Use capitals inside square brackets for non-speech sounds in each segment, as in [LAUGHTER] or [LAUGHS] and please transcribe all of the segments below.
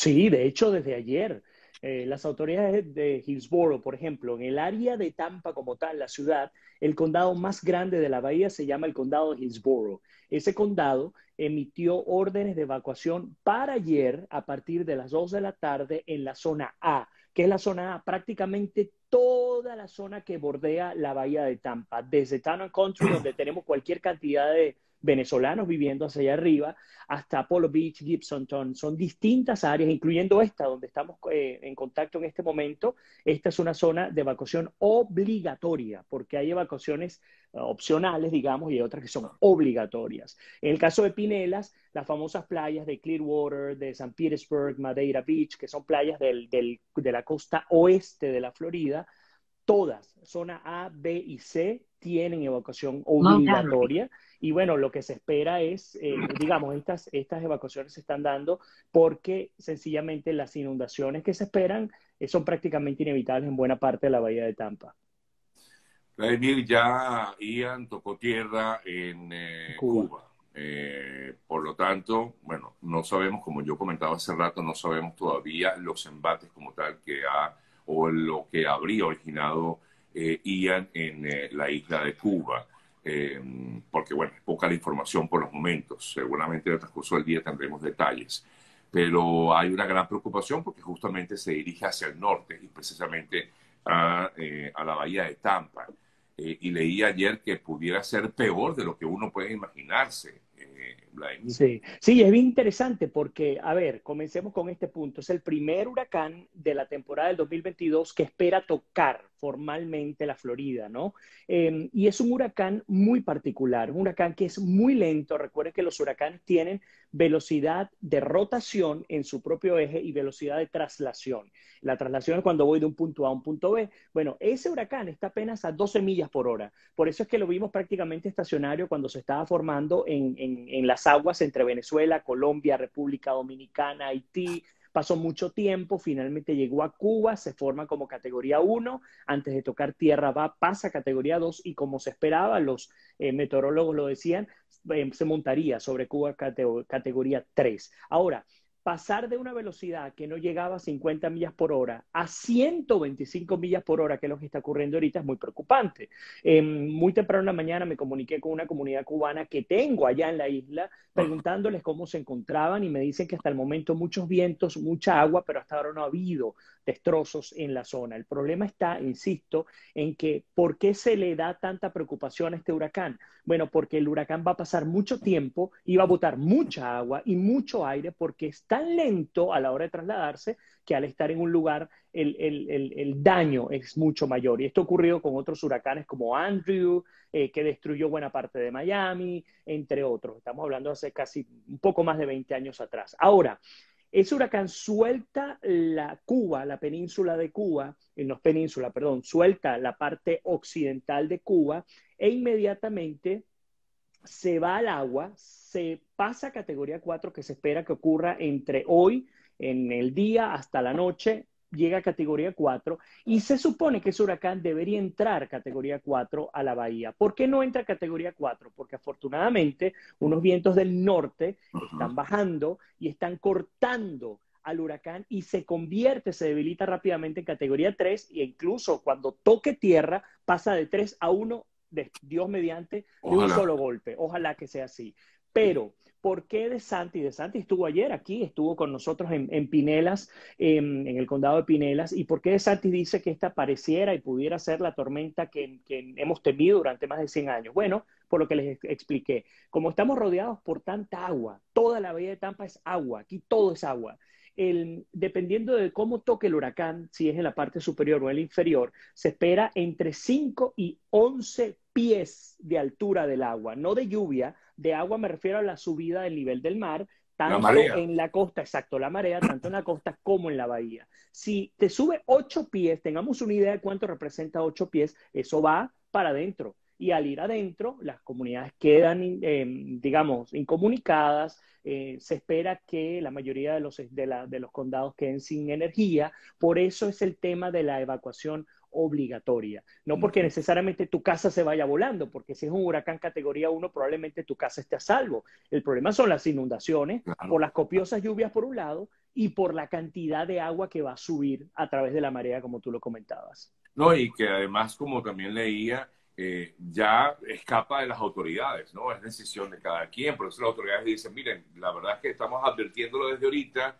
Sí, de hecho, desde ayer. Eh, las autoridades de Hillsborough, por ejemplo, en el área de Tampa como tal, la ciudad, el condado más grande de la bahía se llama el condado de Hillsborough. Ese condado emitió órdenes de evacuación para ayer a partir de las 2 de la tarde en la zona A, que es la zona A, prácticamente toda la zona que bordea la bahía de Tampa, desde Town Country, donde tenemos cualquier cantidad de venezolanos viviendo hacia allá arriba, hasta Apollo Beach, Gibsonton. Son distintas áreas, incluyendo esta, donde estamos eh, en contacto en este momento. Esta es una zona de evacuación obligatoria, porque hay evacuaciones eh, opcionales, digamos, y otras que son obligatorias. En el caso de Pinelas, las famosas playas de Clearwater, de San Petersburg, Madeira Beach, que son playas del, de la costa oeste de la Florida, todas, zona A, B y C, tienen evacuación obligatoria. Y bueno, lo que se espera es, eh, digamos, estas, estas evacuaciones se están dando porque sencillamente las inundaciones que se esperan eh, son prácticamente inevitables en buena parte de la bahía de Tampa. Vladimir, ya Ian tocó tierra en eh, Cuba. por lo tanto, bueno, no sabemos, como yo comentaba hace rato, no sabemos todavía los embates como tal que ha o lo que habría originado eh, Ian en eh, la isla de Cuba. Eh, porque, bueno, es poca la información por los momentos. Seguramente en el transcurso del día tendremos detalles. Pero hay una gran preocupación porque justamente se dirige hacia el norte y precisamente a, a la bahía de Tampa. y leí ayer que pudiera ser peor de lo que uno puede imaginarse. Sí, sí, es bien interesante porque, a ver, comencemos con este punto. Es el primer huracán de la temporada del 2022 que espera tocar formalmente la Florida, ¿no? Em, y es un huracán muy particular, un huracán que es muy lento. Recuerden que los huracanes tienen velocidad de rotación en su propio eje y velocidad de traslación. La traslación es cuando voy de un punto A a un punto B. Bueno, ese huracán está apenas a 12 millas por hora. Por eso es que lo vimos prácticamente estacionario cuando se estaba formando en, en las aguas entre Venezuela, Colombia, República Dominicana, Haití, pasó mucho tiempo, finalmente llegó a Cuba, se forma como categoría 1, antes de tocar tierra va, pasa categoría 2 y como se esperaba, los eh, meteorólogos lo decían, eh, se montaría sobre Cuba categoría 3. Ahora, pasar de una velocidad que no llegaba a 50 millas por hora a 125 millas por hora, que es lo que está ocurriendo ahorita, es muy preocupante. Em, muy temprano en la mañana me comuniqué con una comunidad cubana que tengo allá en la isla, preguntándoles cómo se encontraban y me dicen que hasta el momento muchos vientos, mucha agua, pero hasta ahora no ha habido destrozos en la zona. El problema está, insisto, en que ¿por qué se le da tanta preocupación a este huracán? Bueno, porque el huracán va a pasar mucho tiempo y va a botar mucha agua y mucho aire porque es tan lento a la hora de trasladarse que al estar en un lugar el, el, daño es mucho mayor. Y esto ha ocurrido con otros huracanes como Andrew, eh, que destruyó buena parte de Miami, entre otros. Estamos hablando hace casi un poco más de 20 años atrás. Ahora, ese huracán suelta la Cuba, la península de Cuba, eh, no península, perdón, suelta la parte occidental de Cuba e inmediatamente se va al agua, se pasa a categoría 4 que se espera que ocurra entre hoy, en el día, hasta la noche, llega a categoría 4 y se supone que ese huracán debería entrar categoría 4 a la bahía. ¿Por qué no entra a categoría 4? Porque afortunadamente unos vientos del norte están bajando y están cortando al huracán y se convierte, se debilita rápidamente en categoría 3 e incluso cuando toque tierra pasa de 3 a 1 de Dios mediante de un solo golpe. Ojalá que sea así. Pero ¿Por qué De Santi? De Santi estuvo ayer aquí, estuvo con nosotros en, Pinelas, en, el condado de Pinelas. ¿Y por qué De Santi dice que esta pareciera y pudiera ser la tormenta que, hemos temido durante más de 100 años? Bueno, por lo que les expliqué. Como estamos rodeados por tanta agua, toda la bahía de Tampa es agua, aquí todo es agua. Dependiendo de cómo toque el huracán, si es en la parte superior o en la inferior, se espera entre 5 y 11 pies de altura del agua, no de lluvia, de agua me refiero a la subida del nivel del mar, tanto en la costa, exacto, la marea, tanto en la costa como en la bahía. Si te sube ocho pies, tengamos una idea de cuánto representa ocho pies, eso va para adentro. Y al ir adentro, las comunidades quedan, eh, digamos, incomunicadas. Eh, se espera que la mayoría de los, de, de los condados queden sin energía. Por eso es el tema de la evacuación obligatoria. No porque necesariamente tu casa se vaya volando, porque si es un huracán categoría 1, probablemente tu casa esté a salvo. El problema son las inundaciones por las copiosas lluvias por un lado y por la cantidad de agua que va a subir a través de la marea, como tú lo comentabas. No, y que además, como también leía, eh, ya escapa de las autoridades, ¿no? Es decisión de cada quien. Por eso las autoridades dicen, miren, la verdad es que estamos advirtiéndolo desde ahorita.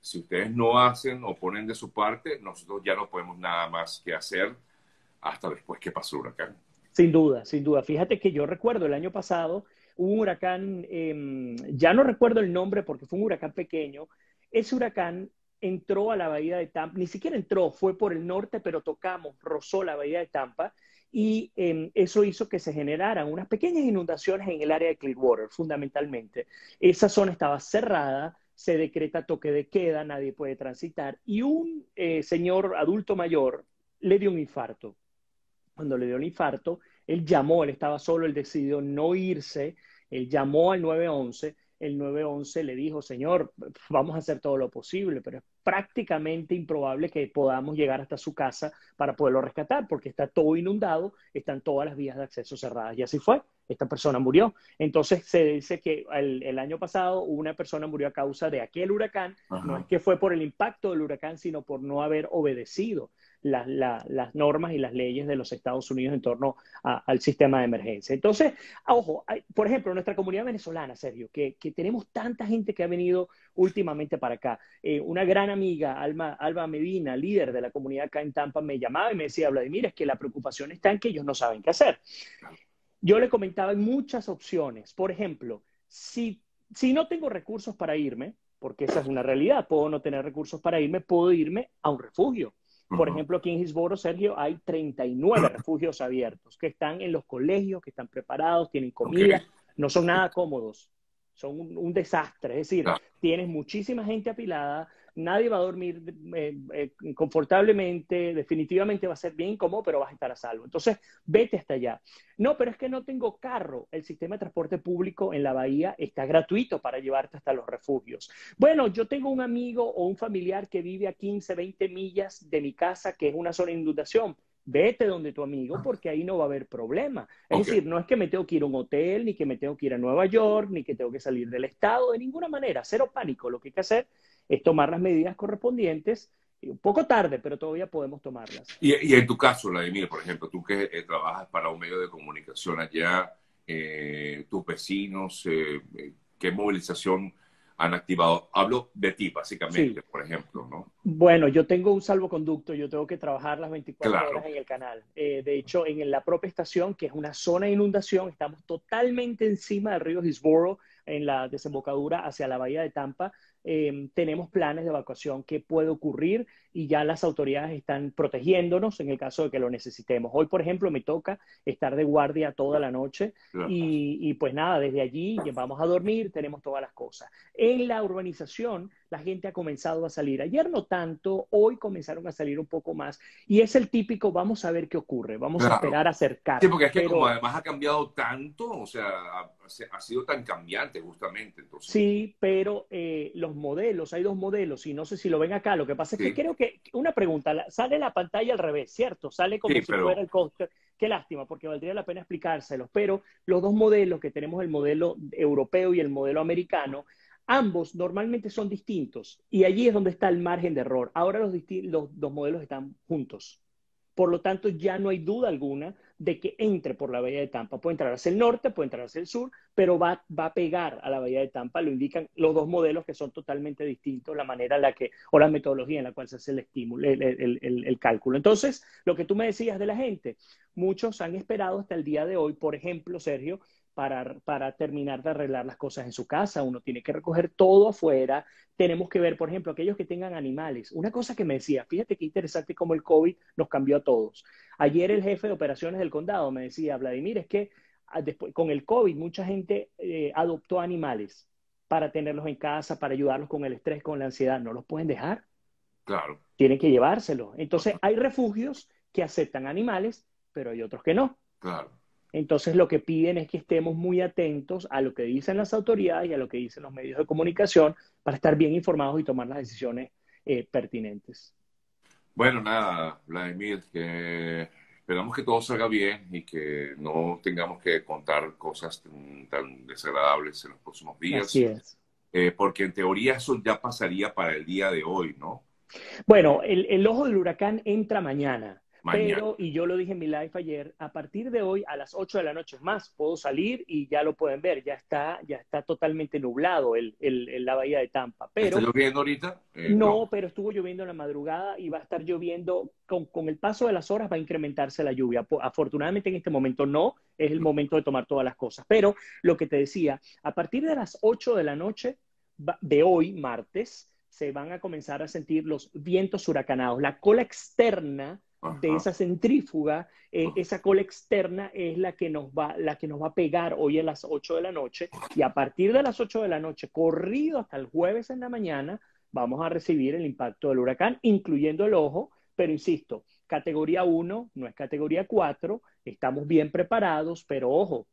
Si ustedes no hacen o ponen de su parte, nosotros ya no podemos nada más que hacer hasta después que pasó el huracán. Sin duda, sin duda. Fíjate que yo recuerdo el año pasado un huracán, em, ya no recuerdo el nombre porque fue un huracán pequeño. Ese huracán entró a la bahía de Tampa, ni siquiera entró, fue por el norte, pero tocamos, rozó la bahía de Tampa y em, eso hizo que se generaran unas pequeñas inundaciones en el área de Clearwater, fundamentalmente. Esa zona estaba cerrada, se decreta toque de queda, nadie puede transitar y un eh, señor adulto mayor le dio un infarto. Cuando le dio el infarto, él llamó, él estaba solo, él decidió no irse, él llamó al 911 el 911 le dijo, señor, vamos a hacer todo lo posible, pero prácticamente improbable que podamos llegar hasta su casa para poderlo rescatar, porque está todo inundado, están todas las vías de acceso cerradas. Y así fue, esta persona murió. Entonces se dice que el, año pasado una persona murió a causa de aquel huracán, no es que fue por el impacto del huracán, sino por no haber obedecido las normas y las leyes de los Estados Unidos en torno al sistema de emergencia. Entonces, ojo, por ejemplo, nuestra comunidad venezolana, Sergio, que, tenemos tanta gente que ha venido últimamente para acá. Eh, una gran amiga, Alma, Alba Medina, líder de la comunidad acá en Tampa, me llamaba y me decía, Vladimir, es que la preocupación está en que ellos no saben qué hacer. Yo le comentaba muchas opciones. Por ejemplo, si, si no tengo recursos para irme, porque esa es una realidad, puedo no tener recursos para irme, puedo irme a un refugio por ejemplo, aquí en Gisboro, Sergio, hay 39 [CLEARS THROAT] refugios abiertos que están en los colegios, que están preparados, tienen comida, no son nada cómodos, son un, desastre. Es decir, tienes muchísima gente apilada, nadie va a dormir eh, eh, confortablemente, definitivamente va a ser bien incómodo, pero vas a estar a salvo. Entonces, vete hasta allá. No, pero es que no tengo carro. El sistema de transporte público en la bahía está gratuito para llevarte hasta los refugios. Bueno, yo tengo un amigo o un familiar que vive a 15, 20 millas de mi casa, que es una zona de inundación vete donde tu amigo porque ahí no va a haber problema. Es decir, no es que me tengo que ir a un hotel, ni que me tengo que ir a Nueva York, ni que tengo que salir del estado, de ninguna manera, cero pánico. Lo que hay que hacer es tomar las medidas correspondientes. Un poco tarde, pero todavía podemos tomarlas. Y, en tu caso, Vladimir, por ejemplo, tú que eh, trabajas para un medio de comunicación allá, eh, tus vecinos, eh, ¿qué movilización han activado? Hablo de ti, básicamente, por ejemplo, ¿no? Bueno, yo tengo un salvoconducto, yo tengo que trabajar las 24 horas en el canal. de hecho, en la propia estación, que es una zona de inundación, estamos totalmente encima del río Hillsborough, en la desembocadura hacia la bahía de Tampa. Em, tenemos planes de evacuación que puede ocurrir y ya las autoridades están protegiéndonos en el caso de que lo necesitemos. Hoy, por ejemplo, me toca estar de guardia toda la noche y, pues nada, desde allí vamos a dormir, tenemos todas las cosas. En la urbanización, la gente ha comenzado a salir. Ayer no tanto, hoy comenzaron a salir un poco más y es el típico, vamos a ver qué ocurre, vamos a esperar a acercar. Sí, porque es que como además ha cambiado tanto, o sea, ha, sido tan cambiante justamente. Entonces. Sí, pero eh, los modelos, hay dos modelos y no sé si lo ven acá, lo que pasa es que creo que una pregunta, sale la pantalla al revés, ¿cierto? Sale como si fuera el coaster. Qué lástima, porque valdría la pena explicárselos. Pero los dos modelos que tenemos, el modelo europeo y el modelo americano, ambos normalmente son distintos. Y allí es donde está el margen de error. Ahora los, los dos modelos están juntos. Por lo tanto, ya no hay duda alguna de que entre por la bahía de Tampa. Puede entrar hacia el norte, puede entrar hacia el sur, pero va, va a pegar a la bahía de Tampa. Lo indican los dos modelos que son totalmente distintos, la manera en la que, o la metodología en la cual se hace el estímulo, el, el, el, cálculo. Entonces, lo que tú me decías de la gente, muchos han esperado hasta el día de hoy, por ejemplo, Sergio, para, para, terminar de arreglar las cosas en su casa. Uno tiene que recoger todo afuera. Tenemos que ver, por ejemplo, aquellos que tengan animales. Una cosa que me decía, fíjate qué interesante cómo el COVID nos cambió a todos. Ayer el jefe de operaciones del condado me decía, Vladimir, es que ah, después, con el COVID mucha gente eh, adoptó animales para tenerlos en casa, para ayudarlos con el estrés, con la ansiedad. No los pueden dejar. Claro. Tienen que llevárselos. Entonces, hay refugios que aceptan animales, pero hay otros que no. Claro. Entonces lo que piden es que estemos muy atentos a lo que dicen las autoridades y a lo que dicen los medios de comunicación para estar bien informados y tomar las decisiones eh, pertinentes. Bueno, nada, Vladimir, que esperamos que todo salga bien y que no tengamos que contar cosas tan, desagradables en los próximos días. Así es. Eh, porque en teoría eso ya pasaría para el día de hoy, ¿no? Bueno, el ojo del huracán entra mañana. Pero, y yo lo dije en mi live ayer, a partir de hoy a las 8 de la noche más, puedo salir y ya lo pueden ver, ya está, ya está totalmente nublado el, el, la bahía de Tampa. Pero, ¿Está lloviendo ahorita? Eh, no, pero estuvo lloviendo en la madrugada y va a estar lloviendo, con, con, el paso de las horas va a incrementarse la lluvia. Afortunadamente en este momento no, es el momento de tomar todas las cosas. Pero lo que te decía, a partir de las 8 de la noche de hoy, martes, se van a comenzar a sentir los vientos huracanados. La cola externa de esa centrífuga, eh, esa cola externa es la que, nos va, la que nos va a pegar hoy a las 8 de la noche. Y a partir de las 8 de la noche, corrido hasta el jueves en la mañana, vamos a recibir el impacto del huracán, incluyendo el ojo, pero insisto, categoría 1 no es categoría 4, estamos bien preparados, pero ojo,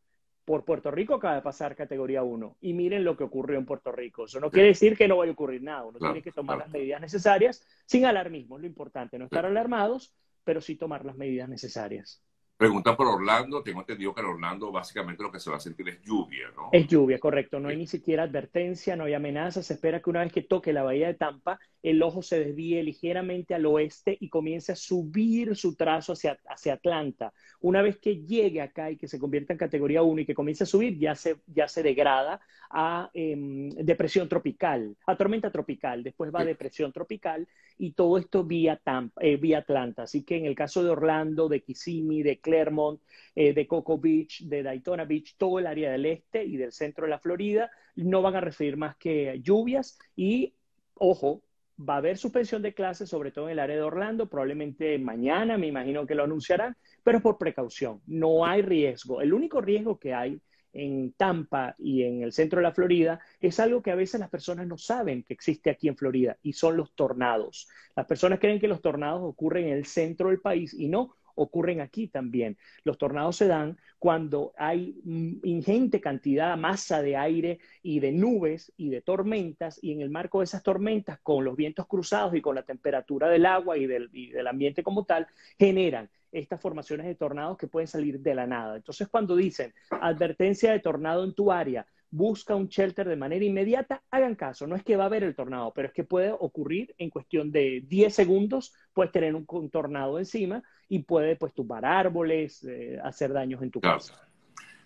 por Puerto Rico acaba de pasar categoría 1 y miren lo que ocurrió en Puerto Rico. Eso no quiere decir que no vaya a ocurrir nada, uno tiene que tomar las medidas necesarias sin alarmismo, lo importante, no estar alarmados, pero sí tomar las medidas necesarias. Pregunta por Orlando. Tengo entendido que en Orlando básicamente lo que se va a sentir es lluvia, ¿no? Es lluvia, correcto. No hay ni siquiera advertencia, no hay amenaza. Se espera que una vez que toque la bahía de Tampa, el ojo se desvíe ligeramente al oeste y comience a subir su trazo hacia, hacia Atlanta. Una vez que llegue acá y que se convierta en categoría 1 y que comience a subir, ya se, ya se degrada a em, depresión tropical, a tormenta tropical. Después va a depresión tropical y todo esto vía, Tampa, eh, vía Atlanta. Así que en el caso de Orlando, de Kissimmee, de Claremont, eh, de Cocoa Beach, de Daytona Beach, todo el área del este y del centro de la Florida, no van a recibir más que lluvias y, ojo, va a haber suspensión de clases, sobre todo en el área de Orlando, probablemente mañana, me imagino que lo anunciarán, pero por precaución, no hay riesgo. El único riesgo que hay en Tampa y en el centro de la Florida es algo que a veces las personas no saben que existe aquí en Florida y son los tornados. Las personas creen que los tornados ocurren en el centro del país y no, ocurren aquí también. Los tornados se dan cuando hay ingente cantidad, masa de aire y de nubes y de tormentas, y en el marco de esas tormentas, con los vientos cruzados y con la temperatura del agua y del, y del ambiente como tal, generan estas formaciones de tornados que pueden salir de la nada. Entonces, cuando dicen advertencia de tornado en tu área, busca un shelter de manera inmediata, hagan caso. No es que va a haber el tornado, pero es que puede ocurrir en cuestión de 10 segundos, puedes tener un, tornado encima y puede pues tumbar árboles, eh, hacer daños en tu casa.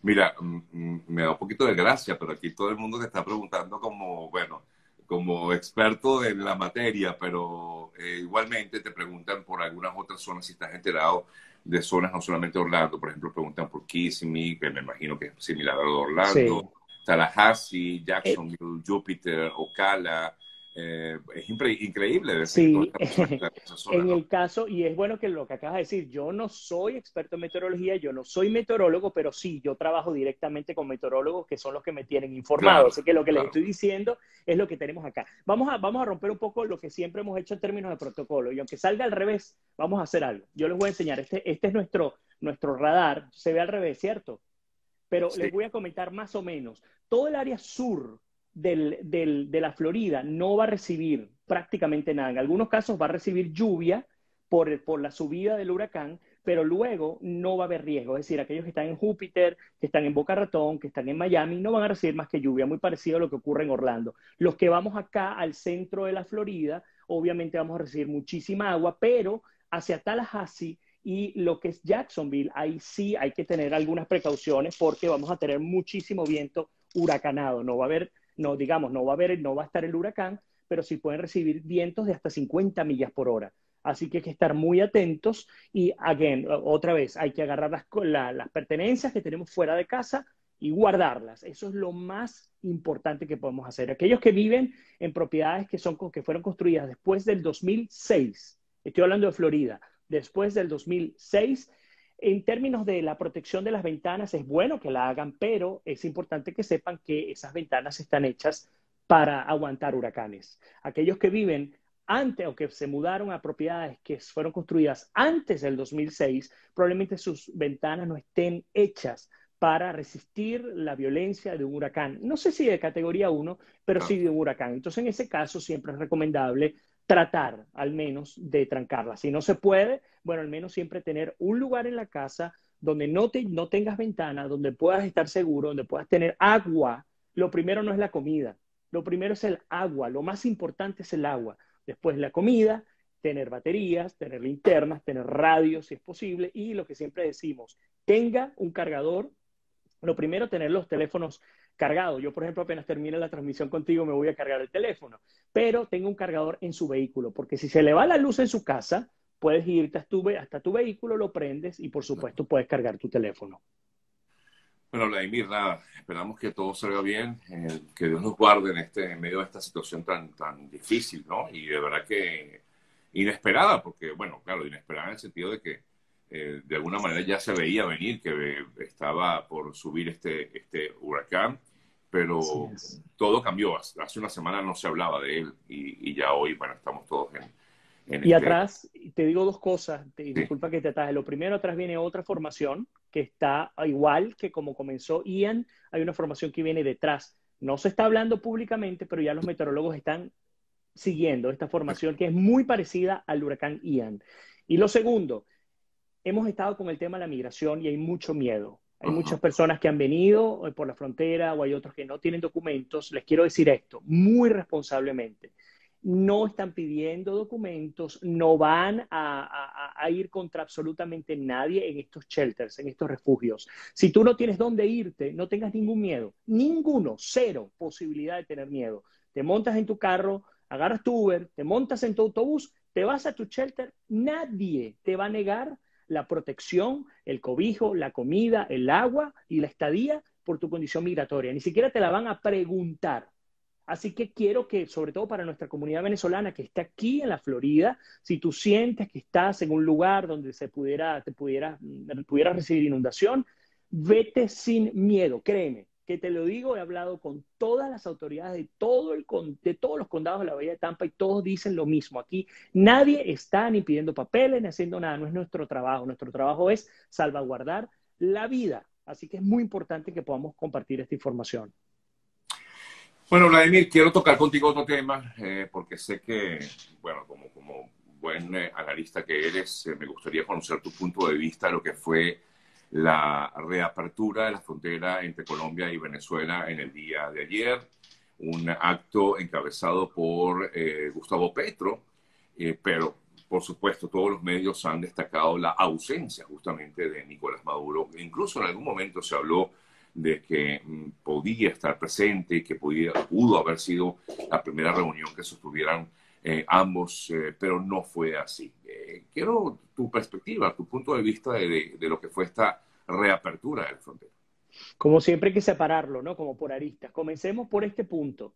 Mira, mm, mm, me da un poquito de gracia, pero aquí todo el mundo te está preguntando como, bueno, como experto en la materia, pero eh, igualmente te preguntan por algunas otras zonas si estás enterado de zonas, no solamente Orlando, por ejemplo, preguntan por Kissimmee, que me imagino que es similar a Orlando. Tallahassee, Jacksonville, Jupiter, Ocala. Eh, es increíble. Sí, [LAUGHS] en el caso, y es bueno que lo que acabas de decir, yo no soy experto en meteorología, yo no soy meteorólogo, pero sí, yo trabajo directamente con meteorólogos que son los que me tienen informado. Así que lo que les estoy diciendo es lo que tenemos acá. Vamos a, vamos a romper un poco lo que siempre hemos hecho en términos de protocolo. Y aunque salga al revés, vamos a hacer algo. Yo les voy a enseñar. Este, este es nuestro, nuestro radar. Se ve al revés, ¿cierto? Pero les voy a comentar más o menos. Todo el área sur del, de la Florida no va a recibir prácticamente nada. En algunos casos va a recibir lluvia por, por la subida del huracán, pero luego no va a haber riesgo. Es decir, aquellos que están en Júpiter, que están en Boca Ratón, que están en Miami, no van a recibir más que lluvia, muy parecido a lo que ocurre en Orlando. Los que vamos acá al centro de la Florida, obviamente vamos a recibir muchísima agua, pero hacia Tallahassee y lo que es Jacksonville, ahí sí hay que tener algunas precauciones porque vamos a tener muchísimo viento huracanado. No va a haber, no digamos, no va a haber, no va a estar el huracán, pero sí pueden recibir vientos de hasta 50 millas por hora. Así que hay que estar muy atentos y, again, otra vez, hay que agarrar las, las pertenencias que tenemos fuera de casa y guardarlas. Eso es lo más importante que podemos hacer. Aquellos que viven en propiedades que, son, que fueron construidas después del 2006, estoy hablando de Florida, después del 2006. En términos de la protección de las ventanas, es bueno que la hagan, pero es importante que sepan que esas ventanas están hechas para aguantar huracanes. Aquellos que viven antes o que se mudaron a propiedades que fueron construidas antes del 2006, probablemente sus ventanas no estén hechas para resistir la violencia de un huracán. No sé si de categoría 1, pero sí de un huracán. Entonces, en ese caso, siempre es recomendable tratar al menos de trancarla. Si no se puede, bueno, al menos siempre tener un lugar en la casa donde no, te, no tengas ventana, donde puedas estar seguro, donde puedas tener agua. Lo primero no es la comida, lo primero es el agua, lo más importante es el agua. Después la comida, tener baterías, tener linternas, tener radio si es posible y lo que siempre decimos, tenga un cargador. Lo primero, tener los teléfonos cargados. Yo, por ejemplo, apenas termine la transmisión contigo, me voy a cargar el teléfono, pero tenga un cargador en su vehículo, porque si se le va la luz en su casa, puedes irte hasta tu, hasta tu vehículo, lo prendes y, por supuesto, puedes cargar tu teléfono. Bueno, Vladimir, nada, esperamos que todo salga bien, eh, que Dios nos guarde en, este, en medio de esta situación tan, tan difícil, ¿no? Y de verdad que inesperada, porque, bueno, claro, inesperada en el sentido de que eh, de alguna manera ya se veía venir que estaba por subir este, este huracán, pero todo cambió. Hace una semana no se hablaba de él y, ya hoy, bueno, estamos todos en... en y este atrás, te digo dos cosas, disculpa que te ataje. Lo primero, atrás viene otra formación que está igual que como comenzó Ian, hay una formación que viene detrás. No se está hablando públicamente, pero ya los meteorólogos están siguiendo esta formación que es muy parecida al huracán Ian. Y lo segundo, hemos estado con el tema de la migración y hay mucho miedo. Hay muchas personas que han venido eh, por la frontera o hay otros que no tienen documentos. Les quiero decir esto muy responsablemente. No están pidiendo documentos, no van a, a, ir contra absolutamente nadie en estos shelters, en estos refugios. Si tú no tienes dónde irte, no tengas ningún miedo, ninguno, cero posibilidad de tener miedo. Te montas en tu carro, agarras tu Uber, te montas en tu autobús, te vas a tu shelter, nadie te va a negar la protección, el cobijo, la comida, el agua y la estadía por tu condición migratoria. Ni siquiera te la van a preguntar. Así que quiero que, sobre todo para nuestra comunidad venezolana que está aquí en la Florida, si tú sientes que estás en un lugar donde se pudiera, te pudiera, pudiera recibir inundación, vete sin miedo, créeme que te lo digo, he hablado con todas las autoridades de, todo el, de todos los condados de la Bahía de Tampa y todos dicen lo mismo. Aquí nadie está ni pidiendo papeles ni haciendo nada, no es nuestro trabajo. Nuestro trabajo es salvaguardar la vida. Así que es muy importante que podamos compartir esta información. Bueno, Vladimir, quiero tocar contigo otro tema, eh, porque sé que, bueno, como, como buen eh, analista que eres, eh, me gustaría conocer tu punto de vista de lo que fue la reapertura de la frontera entre Colombia y Venezuela en el día de ayer, un acto encabezado por eh, Gustavo Petro, eh, pero por supuesto todos los medios han destacado la ausencia justamente de Nicolás Maduro. Incluso en algún momento se habló de que mm, podía estar presente que pudo haber sido la primera reunión que sostuvieran eh, ambos, pero no fue así. quiero tu perspectiva, tu punto de vista de, de, lo que fue esta reapertura de la frontera. Como siempre hay que separarlo, ¿no? Como por aristas. Comencemos por este punto.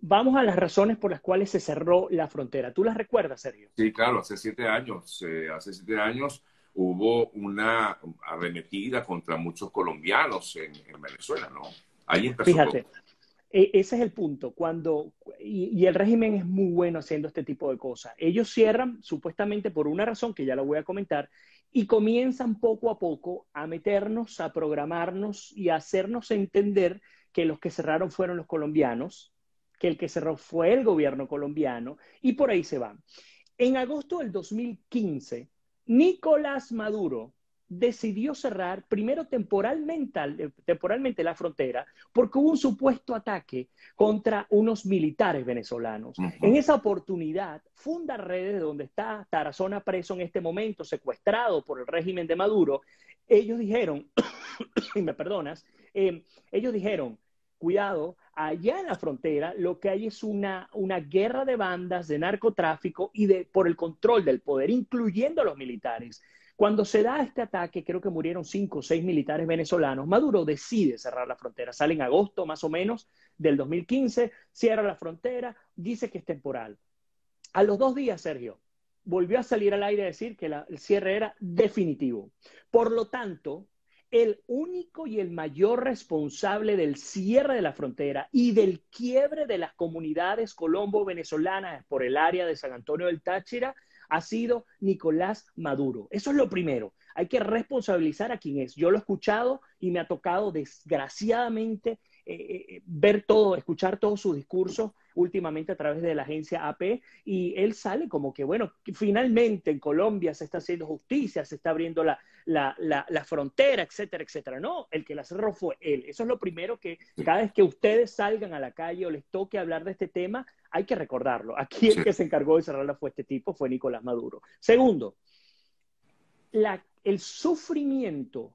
Vamos a las razones por las cuales se cerró la frontera. ¿Tú las recuerdas, Sergio? Sí, claro, hace siete años. Eh, hace siete años hubo una arremetida contra muchos colombianos en, Venezuela, ¿no? Ahí empezó Fíjate, e, ese es el punto. Cuando, y, el régimen es muy bueno haciendo este tipo de cosas. Ellos cierran supuestamente por una razón que ya lo voy a comentar y comienzan poco a poco a meternos, a programarnos y a hacernos entender que los que cerraron fueron los colombianos, que el que cerró fue el gobierno colombiano y por ahí se van. En agosto del 2015, Nicolás Maduro decidió cerrar primero temporalmente, eh, temporalmente la frontera porque hubo un supuesto ataque contra unos militares venezolanos. En esa oportunidad, funda redes donde está Tarazona preso en este momento, secuestrado por el régimen de Maduro. Ellos dijeron, [COUGHS] y me perdonas, eh, ellos dijeron, cuidado, allá en la frontera lo que hay es una, una guerra de bandas, de narcotráfico y de, por el control del poder, incluyendo a los militares. Cuando se da este ataque, creo que murieron cinco o seis militares venezolanos, Maduro decide cerrar la frontera. Sale en agosto más o menos del 2015, cierra la frontera, dice que es temporal. A los dos días, Sergio, volvió a salir al aire a decir que el cierre era definitivo. Por lo tanto, el único y el mayor responsable del cierre de la frontera y del quiebre de las comunidades colombo-venezolanas por el área de San Antonio del Táchira ha sido Nicolás Maduro. Eso es lo primero. Hay que responsabilizar a quien es. Yo lo he escuchado y me ha tocado desgraciadamente eh, ver todo, escuchar todos sus discursos últimamente a través de la agencia AP y él sale como que, bueno, finalmente en Colombia se está haciendo justicia, se está abriendo la, la, la, frontera, etcétera, etcétera. No, el que la cerró fue él. Eso es lo primero que cada vez que ustedes salgan a la calle o les toque hablar de este tema, hay que recordarlo. Aquí el que se encargó de cerrarla fue este tipo, fue Nicolás Maduro. Segundo, la, el sufrimiento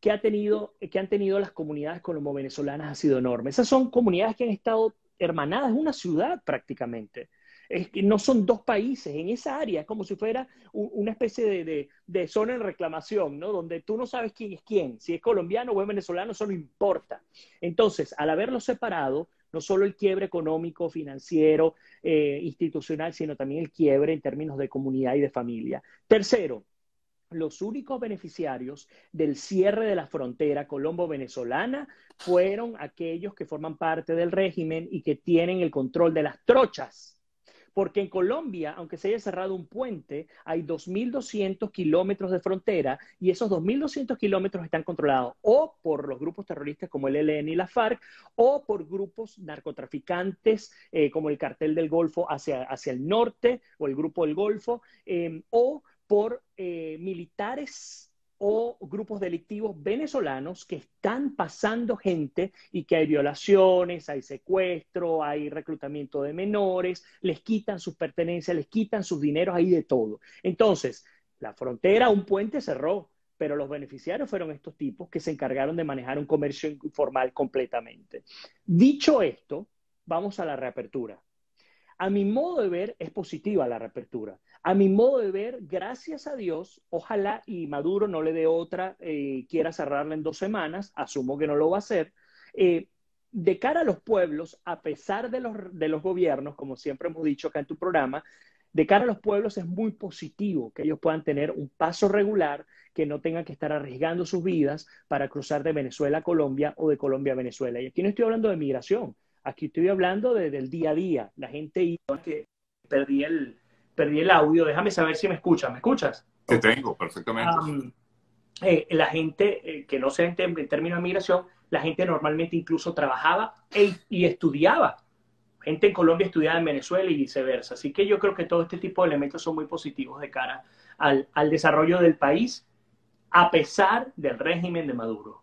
que, ha tenido, que han tenido las comunidades colombo-venezolanas ha sido enorme. Esas son comunidades que han estado hermanadas, una ciudad prácticamente. Es que no son dos países en esa área, es como si fuera una especie de, zona en reclamación, ¿no? Donde tú no sabes quién es quién, si es colombiano o es venezolano, eso no importa. Entonces, al haberlo separado, no solo el quiebre económico, financiero, eh, institucional, sino también el quiebre en términos de comunidad y de familia. Tercero, los únicos beneficiarios del cierre de la frontera colombo-venezolana fueron aquellos que forman parte del régimen y que tienen el control de las trochas. Porque en Colombia, aunque se haya cerrado un puente, hay 2.200 kilómetros de frontera y esos 2.200 kilómetros están controlados o por los grupos terroristas como el ELN y la FARC o por grupos narcotraficantes eh, como el Cartel del Golfo hacia, hacia el norte o el Grupo del Golfo eh, o por eh, militares o grupos delictivos venezolanos que están pasando gente y que hay violaciones, hay secuestro, hay reclutamiento de menores, les quitan sus pertenencias, les quitan sus dineros, hay de todo. Entonces, la frontera, un puente cerró, pero los beneficiarios fueron estos tipos que se encargaron de manejar un comercio informal completamente. Dicho esto, vamos a la reapertura. A mi modo de ver, es positiva la reapertura. A mi modo de ver, gracias a Dios, ojalá y Maduro no le dé otra, eh, quiera cerrarla en dos semanas, asumo que no lo va a hacer. Eh, de cara a los pueblos, a pesar de los, de los gobiernos, como siempre hemos dicho acá en tu programa, de cara a los pueblos es muy positivo que ellos puedan tener un paso regular, que no tengan que estar arriesgando sus vidas para cruzar de Venezuela a Colombia o de Colombia a Venezuela. Y aquí no estoy hablando de migración, aquí estoy hablando de, del día a día. La gente iba que perdía el, perdí el audio, déjame saber si me escuchas. ¿Me escuchas? Te tengo, perfectamente. Eh, la gente, eh, que no sé en, términos de migración, la gente normalmente incluso trabajaba e, y estudiaba. Gente en Colombia estudiaba en Venezuela y viceversa. Así que yo creo que todo este tipo de elementos son muy positivos de cara al, al desarrollo del país, a pesar del régimen de Maduro.